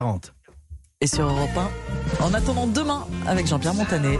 40. Et sur Europe 1, en attendant demain avec Jean-Pierre Montanet.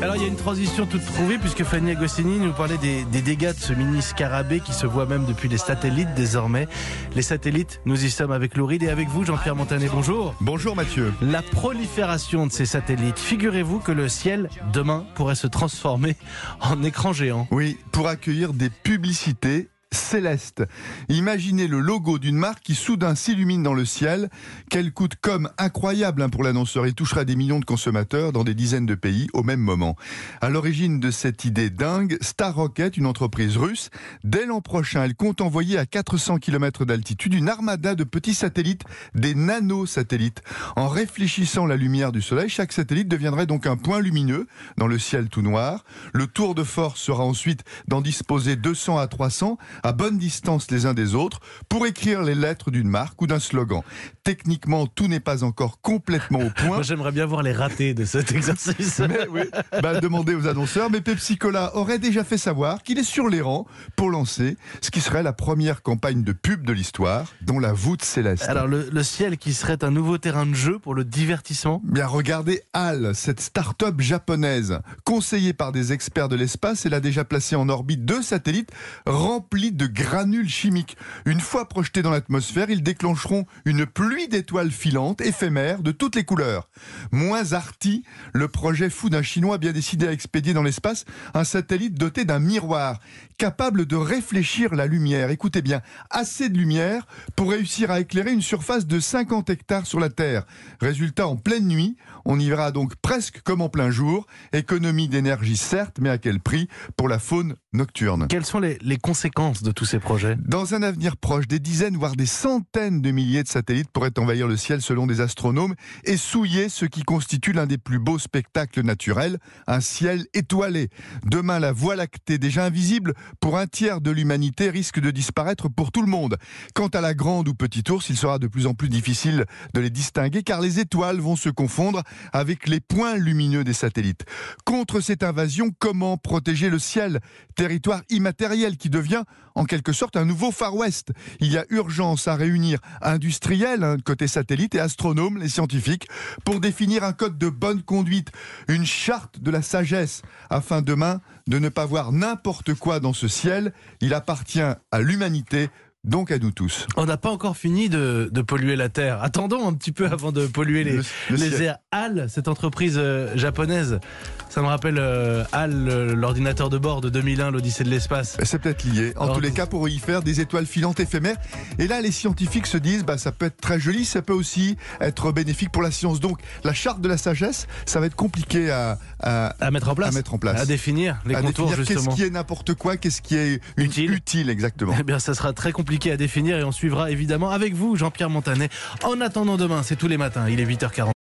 Alors il y a une transition toute trouvée puisque Fanny Agostini nous parlait des, des dégâts de ce mini scarabée qui se voit même depuis les satellites désormais. Les satellites, nous y sommes avec Louride et avec vous Jean-Pierre Montanet, bonjour. Bonjour Mathieu. La prolifération de ces satellites, figurez-vous que le ciel demain pourrait se transformer en écran géant. Oui, pour accueillir des publicités céleste. Imaginez le logo d'une marque qui soudain s'illumine dans le ciel. Quel coût de incroyable hein, pour l'annonceur. Il touchera des millions de consommateurs dans des dizaines de pays au même moment. À l'origine de cette idée dingue, Star Rocket, une entreprise russe, dès l'an prochain, elle compte envoyer à 400 km d'altitude une armada de petits satellites, des nanosatellites. En réfléchissant la lumière du soleil, chaque satellite deviendrait donc un point lumineux dans le ciel tout noir. Le tour de force sera ensuite d'en disposer 200 à 300 à bonne distance les uns des autres pour écrire les lettres d'une marque ou d'un slogan. Techniquement, tout n'est pas encore complètement au point. Moi j'aimerais bien voir les ratés de cet exercice. Mais oui, bah, demandez aux annonceurs. Mais Pepsi Cola aurait déjà fait savoir qu'il est sur les rangs pour lancer ce qui serait la première campagne de pub de l'histoire, dont la voûte céleste. Alors le, le ciel qui serait un nouveau terrain de jeu pour le divertissement Bien, regardez HAL, cette start-up japonaise, conseillée par des experts de l'espace, elle a déjà placé en orbite deux satellites remplis de granules chimiques. Une fois projetés dans l'atmosphère, ils déclencheront une pluie d'étoiles filantes, éphémères, de toutes les couleurs. Moins arty, le projet fou d'un Chinois bien décidé à expédier dans l'espace un satellite doté d'un miroir, capable de réfléchir la lumière. Écoutez bien, assez de lumière pour réussir à éclairer une surface de 50 hectares sur la Terre. Résultat, en pleine nuit, on y verra donc presque comme en plein jour. Économie d'énergie certes, mais à quel prix pour la faune nocturne Quelles sont les, les conséquences de tous ces projets? Dans un avenir proche, des dizaines, voire des centaines de milliers de satellites pourraient envahir le ciel selon des astronomes et souiller ce qui constitue l'un des plus beaux spectacles naturels, un ciel étoilé. Demain, la Voie lactée, déjà invisible pour un tiers de l'humanité, risque de disparaître pour tout le monde. Quant à la grande ou petite ours, il sera de plus en plus difficile de les distinguer car les étoiles vont se confondre avec les points lumineux des satellites. Contre cette invasion, comment protéger le ciel? Territoire immatériel qui devient en quelque sorte un nouveau Far West. Il y a urgence à réunir industriels, hein, côté satellite, et astronomes, les scientifiques, pour définir un code de bonne conduite, une charte de la sagesse, afin demain de ne pas voir n'importe quoi dans ce ciel. Il appartient à l'humanité donc à nous tous. On n'a pas encore fini de, de, polluer la Terre. Attendons un petit peu avant de polluer les, Le- le les airs. HAL, cette entreprise euh, japonaise, ça me rappelle euh, HAL, l'ordinateur de bord de 2001, l'Odyssée de l'espace. C'est peut-être lié. En Alors, tous les cas, pour y faire des étoiles filantes éphémères. Et là, les scientifiques se disent, bah, ça peut être très joli, ça peut aussi être bénéfique pour la science. Donc, la charte de la sagesse, ça va être compliqué à, à, À mettre en place. à mettre en place. À définir les à contours, définir justement. qu'est-ce qui est n'importe quoi, qu'est-ce qui est Utile. utile exactement. Eh bien, ça sera très à définir et on suivra évidemment avec vous, Jean-Pierre Montanet. En attendant demain, c'est tous les matins, il est 8h40.